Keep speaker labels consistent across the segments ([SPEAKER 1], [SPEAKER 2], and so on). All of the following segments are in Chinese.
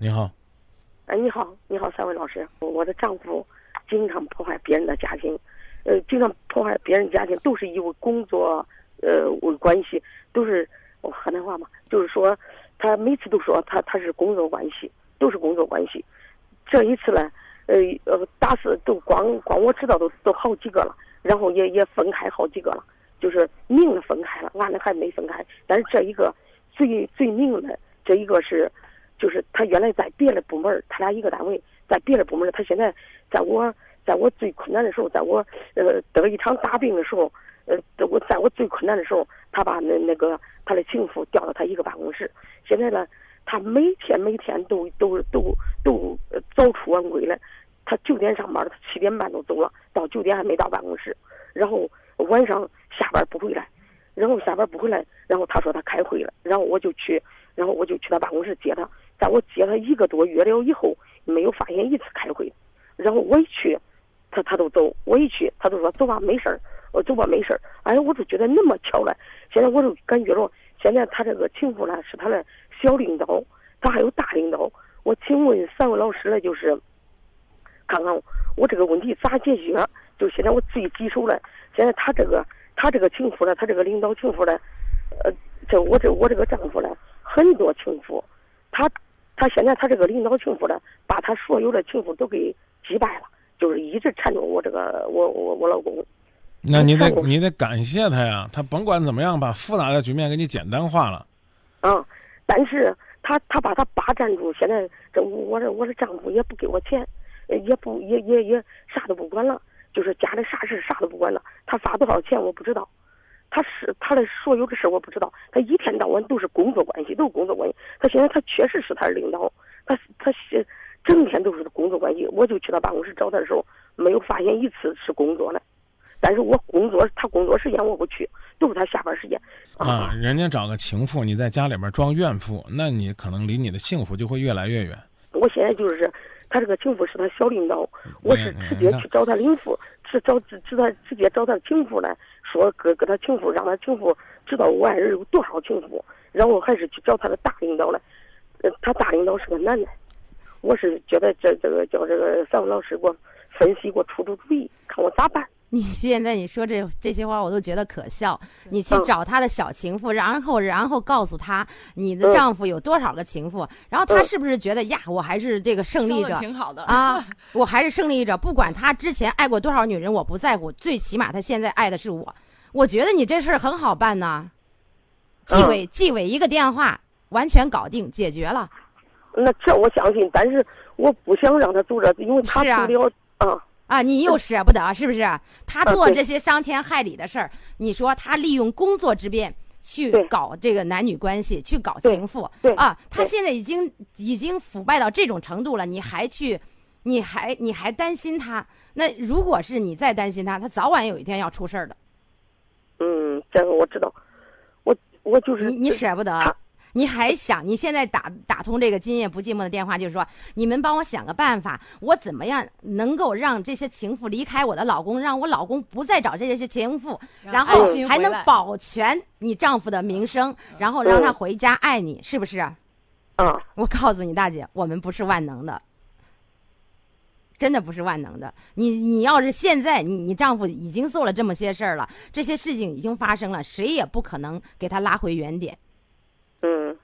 [SPEAKER 1] 你好，
[SPEAKER 2] 哎，你好，你好，三位老师，我的丈夫经常破坏别人的家庭，呃，经常破坏别人家庭，都是因为工作，呃，为关系，都是我河南话嘛，就是说，他每次都说他他是工作关系，都是工作关系。这一次呢，呃呃，打死都光光我知道都都好几个了，然后也也分开好几个了，就是明的分开了，俺的还没分开，但是这一个最最明的这一个是。就是他原来在别的部门，他俩一个单位，在别的部门，他现在在我在我最困难的时候，在我呃得一场大病的时候，呃我在我最困难的时候，他把那那个他的情妇调到他一个办公室。现在呢，他每天每天都都都都早出晚归了。他九点上班，他七点半都走了，到九点还没到办公室。然后晚上下班不回来，然后下班不回来，然后他说他开会了，然后我就去，然后我就去他办公室接他。在我接他一个多月了以后，没有发现一次开会，然后我一去，他他都走，我一去，他都说走吧，没事儿，我走吧，没事儿。哎，我都觉得那么巧了。现在我都感觉着，现在他这个情妇呢是他的小领导，他还有大领导。我请问三位老师呢，就是看看我这个问题咋解决？就现在我最棘手了。现在他这个他这个情妇呢，他这个领导情妇呢，呃，这我这我这个丈夫呢，很多情妇，他。他现在他这个领导情妇呢，把他所有的情妇都给击败了，就是一直缠着我这个我我我老公。
[SPEAKER 1] 那你得你得感谢他呀，他甭管怎么样，把复杂的局面给你简单化了。
[SPEAKER 2] 嗯，但是他他把他霸占住，现在这我这我的丈夫也不给我钱，也不也也也啥都不管了，就是家里啥事啥都不管了，他发多少钱我不知道。他是他的所有的事我不知道，他一天到晚都是工作关系，都是工作关系。他现在他确实是他的领导，他他是整天都是工作关系。我就去他办公室找他的时候，没有发现一次是工作的。但是我工作他工作时间我不去，都是他下班时间。
[SPEAKER 1] 啊，人家找个情妇，你在家里边装怨妇，那你可能离你的幸福就会越来越远。
[SPEAKER 2] 我现在就是他这个情妇是他小领导，我是直接去找他领妇，是找直直他直接找他情妇来。说给给他情妇，让他情妇知道我爱人有多少情妇，然后还是去找他的大领导来。呃，他大领导是个男的，我是觉得这这个叫这个三位老师给我分析，给我出出主意，看我咋办。
[SPEAKER 3] 你现在你说这这些话，我都觉得可笑。你去找他的小情妇，然后然后告诉他你的丈夫有多少个情妇，然后他是不是觉得呀，我还是这个胜利者，
[SPEAKER 4] 挺好的
[SPEAKER 3] 啊，我还是胜利者。不管他之前爱过多少女人，我不在乎，最起码他现在爱的是我。我觉得你这事儿很好办呢，纪委纪委一个电话，完全搞定解决了。
[SPEAKER 2] 那这我相信，但是我不想让他走这，因为他
[SPEAKER 3] 不
[SPEAKER 2] 了啊。
[SPEAKER 3] 啊，你又舍不得，是不是？他做这些伤天害理的事儿，你说他利用工作之便去搞这个男女关系，去搞情妇，啊，他现在已经已经腐败到这种程度了，你还去，你还你还担心他？那如果是你再担心他，他早晚有一天要出事儿的。
[SPEAKER 2] 嗯，这个我知道，我我就是
[SPEAKER 3] 你你舍不得。你还想？你现在打打通这个今夜不寂寞的电话，就是说，你们帮我想个办法，我怎么样能够让这些情妇离开我的老公，让我老公不再找这些情妇，然后还能保全你丈夫的名声，然后让他回家爱你，是不是？
[SPEAKER 2] 嗯，
[SPEAKER 3] 我告诉你，大姐，我们不是万能的，真的不是万能的。你你要是现在你你丈夫已经做了这么些事儿了，这些事情已经发生了，谁也不可能给他拉回原点。
[SPEAKER 2] 嗯，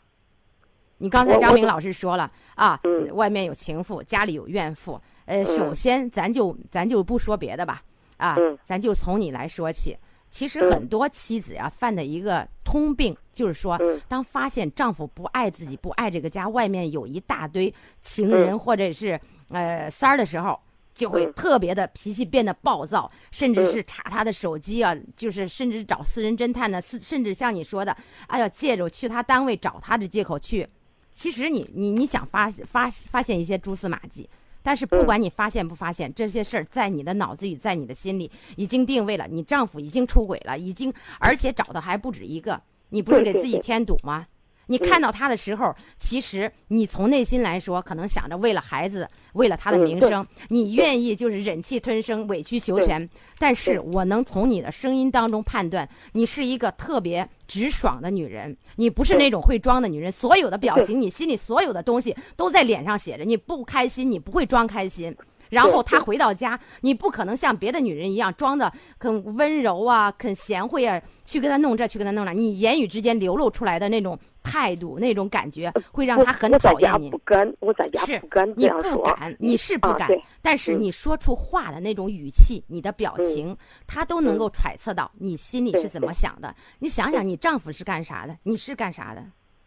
[SPEAKER 3] 你刚才张明老师说了啊，外面有情妇，家里有怨妇。呃，首先咱就咱就不说别的吧，啊，咱就从你来说起。其实很多妻子呀犯的一个通病，就是说，当发现丈夫不爱自己，不爱这个家，外面有一大堆情人或者是呃三儿的时候。就会特别的脾气变得暴躁，甚至是查他的手机啊，就是甚至找私人侦探呢，甚甚至像你说的，哎呀，借着去他单位找他的借口去。其实你你你想发发发现一些蛛丝马迹，但是不管你发现不发现，这些事儿在你的脑子里，在你的心里已经定位了，你丈夫已经出轨了，已经而且找的还不止一个，你不是给自己添堵吗？你看到他的时候，其实你从内心来说，可能想着为了孩子，为了他的名声，你愿意就是忍气吞声、委曲求全。但是我能从你的声音当中判断，你是一个特别直爽的女人，你不是那种会装的女人。所有的表情，你心里所有的东西都在脸上写着。你不开心，你不会装开心。然后他回到家，你不可能像别的女人一样装的很温柔啊，很贤惠啊，去跟他弄这，去跟他弄那。你言语之间流露出来的那种态度，那种感觉，会让他很讨厌你。
[SPEAKER 2] 不敢，我在家不敢
[SPEAKER 3] 你不敢，你是不敢，但是你说出话的那种语气，你的表情，他都能够揣测到你心里是怎么想的。你想想，你丈夫是干啥的？你是干啥的？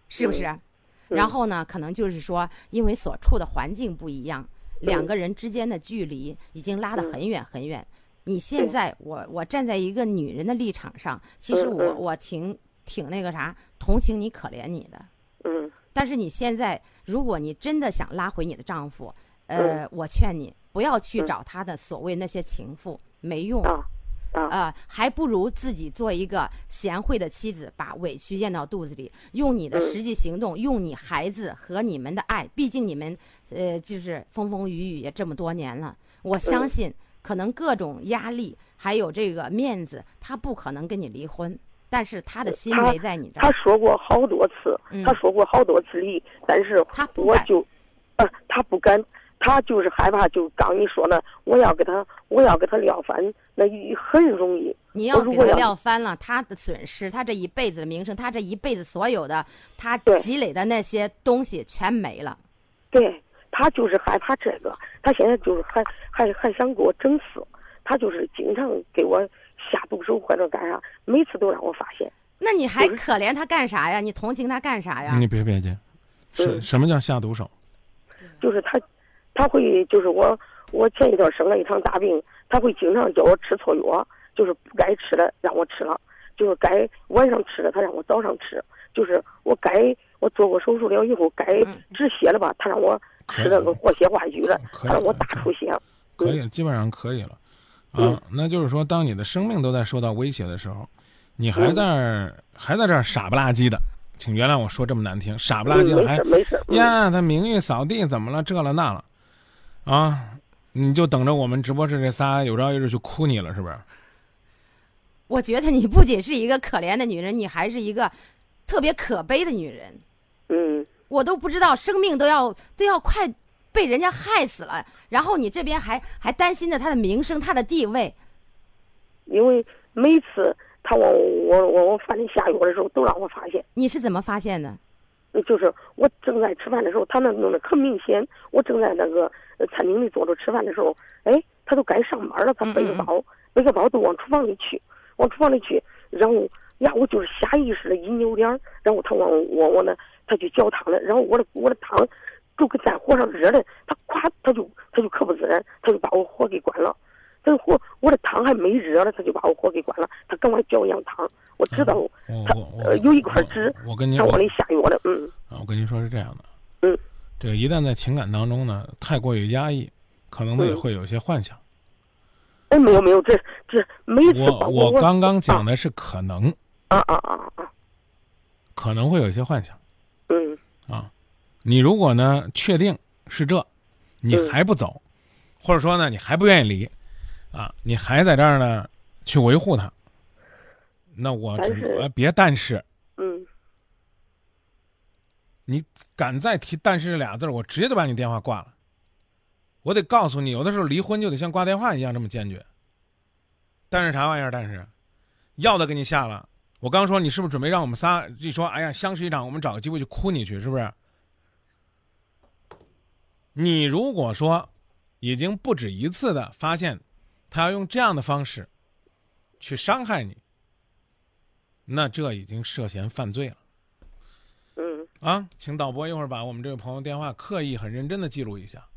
[SPEAKER 3] 是不是？然后呢，可能就是说，因为所处的环境不一样。两个人之间的距离已经拉得很远很远。你现在，我我站在一个女人的立场上，其实我我挺挺那个啥，同情你，可怜你的。
[SPEAKER 2] 嗯。
[SPEAKER 3] 但是你现在，如果你真的想拉回你的丈夫，呃，我劝你不要去找他的所谓那些情妇，没用。
[SPEAKER 2] 啊，
[SPEAKER 3] 还不如自己做一个贤惠的妻子，把委屈咽到肚子里，用你的实际行动，用你孩子和你们的爱。毕竟你们，呃，就是风风雨雨也这么多年了。我相信，可能各种压力，还有这个面子，他不可能跟你离婚。但是他的心没在你这儿。
[SPEAKER 2] 他说过好多次，他说过好多次离，但是我就，呃，他不敢。他就是害怕，就刚你说的，我要给他，我要给他撂翻，那很容易。
[SPEAKER 3] 你要给他撂翻了，他的损失，他这一辈子的名声，他这一辈子所有的，他积累的那些东西全没了。
[SPEAKER 2] 对他就是害怕这个，他现在就是还还还想给我整死，他就是经常给我下毒手或者干啥，每次都让我发现。
[SPEAKER 3] 那你还可怜他干啥呀？你同情他干啥呀？
[SPEAKER 1] 你别别介，什什么叫下毒手？
[SPEAKER 2] 就是他。他会就是我，我前一段生了一场大病，他会经常叫我吃错药，就是不该吃的让我吃了，就是该晚上吃的他让我早上吃，就是我该我做过手术了以后该止血了吧，他让我吃那个活血化瘀的，让我大出血。
[SPEAKER 1] 可以，基本上可以了，啊，那就是说，当你的生命都在受到威胁的时候，你还在还在这儿傻不拉几的，请原谅我说这么难听，傻不拉几的还呀，他名誉扫地怎么了？这了那了。啊，你就等着我们直播室这仨有朝一日去哭你了，是不是？
[SPEAKER 3] 我觉得你不仅是一个可怜的女人，你还是一个特别可悲的女人。
[SPEAKER 2] 嗯，
[SPEAKER 3] 我都不知道生命都要都要快被人家害死了，然后你这边还还担心着他的名声、他的地位。
[SPEAKER 2] 因为每次他往我我我饭里下药的时候，都让我发现。
[SPEAKER 3] 你是怎么发现的？
[SPEAKER 2] 就是我正在吃饭的时候，他那弄的可明显。我正在那个餐厅里坐着吃饭的时候，哎，他都该上班了，他背个包，背个包都往厨房里去，往厨房里去。然后呀，我就是下意识的一扭脸，然后他往我我那他去浇汤了，然后我的我的汤都跟在火上热的，他咵他就他就可不自然，他就把我火给关了。这火我的汤还没热呢，他就把我火给关了，他赶快搅一样汤。我知道，他呃有一块纸，
[SPEAKER 1] 我跟您
[SPEAKER 2] 往里下药了，嗯。
[SPEAKER 1] 啊，我跟您说是这样的，
[SPEAKER 2] 嗯，
[SPEAKER 1] 这个一旦在情感当中呢，太过于压抑，可能呢也会有些幻想。
[SPEAKER 2] 哎，没有没有，这这没
[SPEAKER 1] 我我刚刚讲的是可能。
[SPEAKER 2] 啊啊啊啊！
[SPEAKER 1] 可能会有一些幻想。
[SPEAKER 2] 嗯。
[SPEAKER 1] 啊，你如果呢确定是这，你还不走，或者说呢你还不愿意离，啊，你还在这儿呢去维护他。那我只别但是，
[SPEAKER 2] 嗯，
[SPEAKER 1] 你敢再提“但是”这俩字我直接就把你电话挂了。我得告诉你，有的时候离婚就得像挂电话一样这么坚决。但是啥玩意儿？但是，药都给你下了。我刚说你是不是准备让我们仨一说？哎呀，相识一场，我们找个机会去哭你去，是不是？你如果说已经不止一次的发现他要用这样的方式去伤害你。那这已经涉嫌犯罪了。啊，请导播一会儿把我们这位朋友电话刻意很认真的记录一下。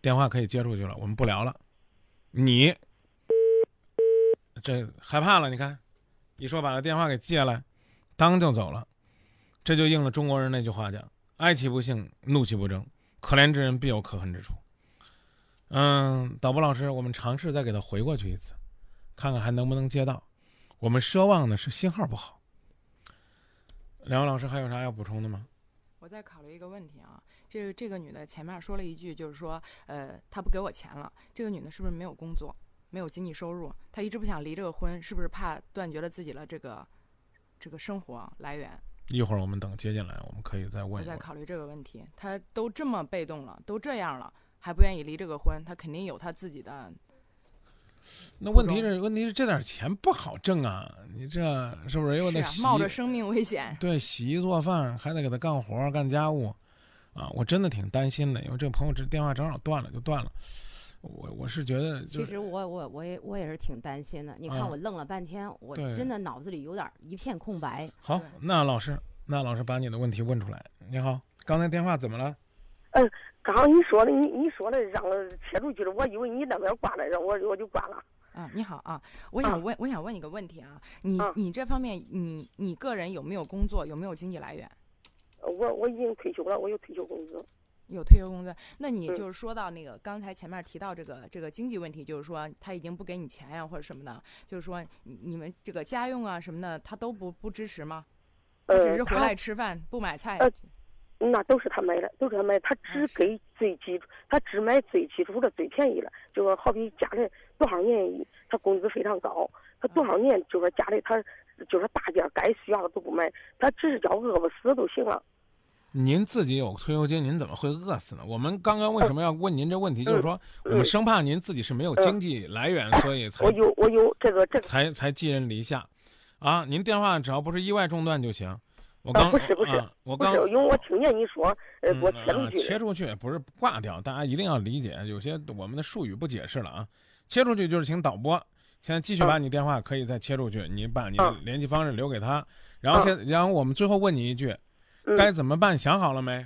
[SPEAKER 1] 电话可以接出去了，我们不聊了。你这害怕了？你看，一说把他电话给记下来，当就走了。这就应了中国人那句话讲：哀其不幸，怒其不争，可怜之人必有可恨之处。嗯，导播老师，我们尝试再给他回过去一次，看看还能不能接到。我们奢望的是信号不好。两位老师还有啥要补充的吗？
[SPEAKER 4] 我在考虑一个问题啊，这个这个女的前面说了一句，就是说，呃，她不给我钱了。这个女的是不是没有工作，没有经济收入？她一直不想离这个婚，是不是怕断绝了自己的这个这个生活来源？
[SPEAKER 1] 一会儿我们等接进来，我们可以再问。我
[SPEAKER 4] 再考虑这个问题。她都这么被动了，都这样了，还不愿意离这个婚，她肯定有她自己的。
[SPEAKER 1] 那问题是，问题是这点钱不好挣啊！你这是不是又得
[SPEAKER 4] 冒着生命危险？
[SPEAKER 1] 对，洗衣做饭还得给他干活干家务，啊，我真的挺担心的。因为这个朋友这电话正好断了，就断了。我我是觉得，
[SPEAKER 3] 其实我我我也我也是挺担心的。你看我愣了半天，我真的脑子里有点一片空白。
[SPEAKER 1] 好，那老师，那老师把你的问题问出来。你好，刚才电话怎么了？
[SPEAKER 2] 嗯。刚刚你说的，你你说的让切出去了，我以为你那边挂着，我我就挂了。
[SPEAKER 4] 啊，你好啊，我想问，我想问你个问题啊，你你这方面，你你个人有没有工作，有没有经济来源？
[SPEAKER 2] 我我已经退休了，我有退休工资。
[SPEAKER 4] 有退休工资，那你就是说到那个刚才前面提到这个这个经济问题，就是说他已经不给你钱呀，或者什么的，就是说你们这个家用啊什么的，他都不不支持吗？他只是回来吃饭，不买菜。
[SPEAKER 2] 那都是他买的，都是他买。他只给最基础，他只买最基础的、最便宜的。就说好比家里多少年，他工资非常高，他多少年就说家里他就说大件该需要的都不买，他只是叫饿不死就行了。
[SPEAKER 1] 您自己有退休金，您怎么会饿死呢？我们刚刚为什么要问您这问题？就是说，我们生怕您自己是没有经济来源，所以才
[SPEAKER 2] 我有我有这个这
[SPEAKER 1] 才才寄人篱下，啊！您电话只要不是意外中断就行。我刚
[SPEAKER 2] 不是不是，
[SPEAKER 1] 我刚
[SPEAKER 2] 因为我听见你说，呃，我切出去，
[SPEAKER 1] 切出去不是挂掉，大家一定要理解，有些我们的术语不解释了啊。切出去就是请导播，现在继续把你电话可以再切出去，你把你的联系方式留给他，然后现，然后我们最后问你一句，该怎么办？想好了没？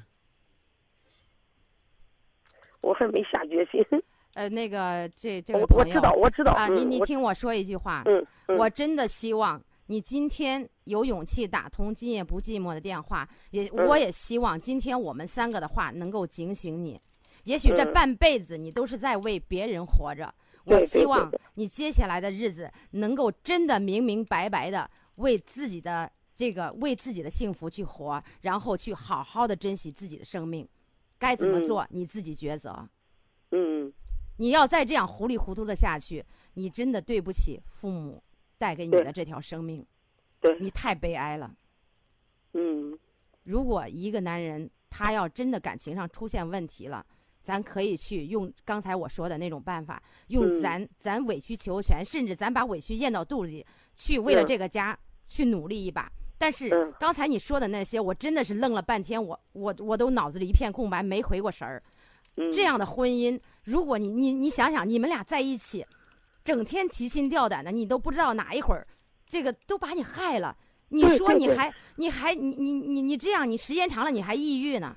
[SPEAKER 2] 我还没下决心。
[SPEAKER 3] 呃，那个这这位朋友，
[SPEAKER 2] 我知道，我知道
[SPEAKER 3] 啊，你你听我说一句话，
[SPEAKER 2] 嗯，
[SPEAKER 3] 我真的希望。你今天有勇气打通今夜不寂寞的电话，也我也希望今天我们三个的话能够警醒你。也许这半辈子你都是在为别人活着，我希望你接下来的日子能够真的明明白白的为自己的这个为自己的幸福去活，然后去好好的珍惜自己的生命。该怎么做你自己抉择。
[SPEAKER 2] 嗯，
[SPEAKER 3] 你要再这样糊里糊涂的下去，你真的对不起父母。带给你的这条生命，
[SPEAKER 2] 对
[SPEAKER 3] 你太悲哀了。
[SPEAKER 2] 嗯，
[SPEAKER 3] 如果一个男人他要真的感情上出现问题了，咱可以去用刚才我说的那种办法，用咱咱委曲求全，甚至咱把委屈咽到肚子里，去为了这个家去努力一把。但是刚才你说的那些，我真的是愣了半天，我我我都脑子里一片空白，没回过神儿。这样的婚姻，如果你你你想想，你们俩在一起。整天提心吊胆的，你都不知道哪一会儿，这个都把你害了。你说你还你还你你你你这样，你时间长了你还抑郁呢。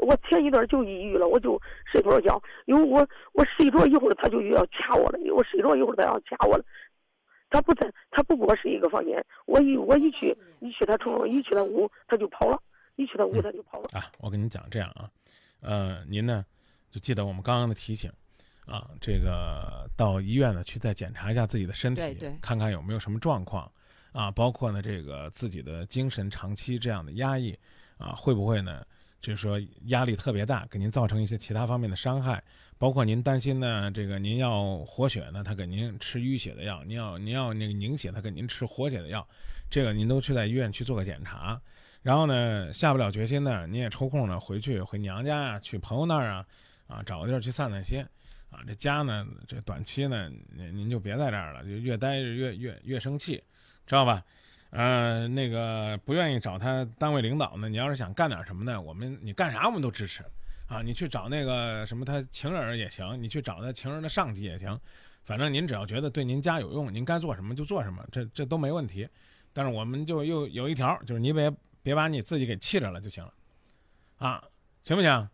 [SPEAKER 2] 我前一段就抑郁了，我就睡不着觉，因为我我睡着一会儿他就又要掐我了，我睡着一会儿他要掐我了。他不在，他不跟我睡一个房间。我一我一去一去他床，一去他屋他就跑了，一去他屋他就跑了。
[SPEAKER 1] 啊，我跟你讲这样啊，呃，您呢就记得我们刚刚的提醒。啊，这个到医院呢去再检查一下自己的身体，看看有没有什么状况，啊，包括呢这个自己的精神长期这样的压抑，啊，会不会呢，就是说压力特别大，给您造成一些其他方面的伤害，包括您担心呢，这个您要活血呢，他给您吃淤血的药，您要您要那个凝血，他给您吃活血的药，这个您都去在医院去做个检查，然后呢下不了决心呢，您也抽空呢回去回娘家呀，去朋友那儿啊，啊找个地儿去散散心。啊，这家呢，这短期呢，您您就别在这儿了，就越待越越越生气，知道吧？呃，那个不愿意找他单位领导呢，你要是想干点什么呢，我们你干啥我们都支持，啊，你去找那个什么他情人也行，你去找他情人的上级也行，反正您只要觉得对您家有用，您该做什么就做什么，这这都没问题。但是我们就又有一条，就是你别别把你自己给气着了就行了，啊，行不行？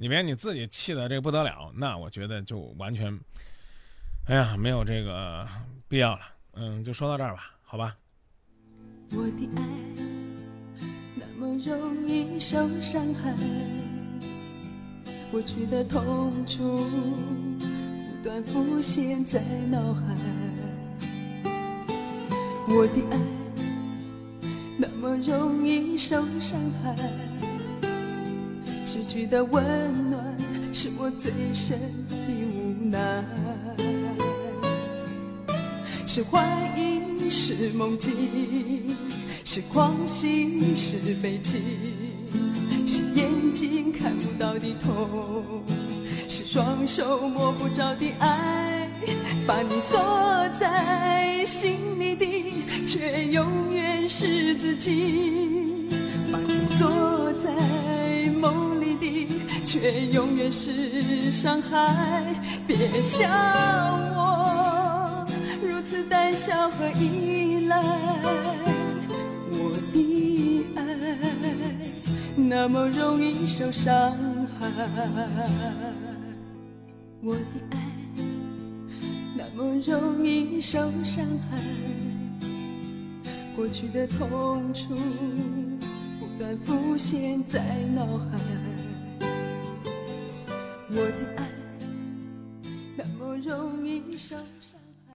[SPEAKER 1] 你别你自己气的这不得了，那我觉得就完全，哎呀，没有这个必要了。嗯，就说到这儿吧，好吧。
[SPEAKER 5] 我的爱那么容易受伤害，过去的痛楚不断浮现在脑海。我的爱那么容易受伤害。失去的温暖是我最深的无奈。是怀疑，是梦境，是狂喜，是悲戚，是眼睛看不到的痛，是双手摸不着的爱。把你锁在心里的，却永远是自己；把心锁，却永远是伤害。别笑我如此胆小和依赖，我的爱那么容易受伤害，我的爱。那么容易受伤害，过去的痛楚不断浮现在脑海。我的爱那么容易受伤。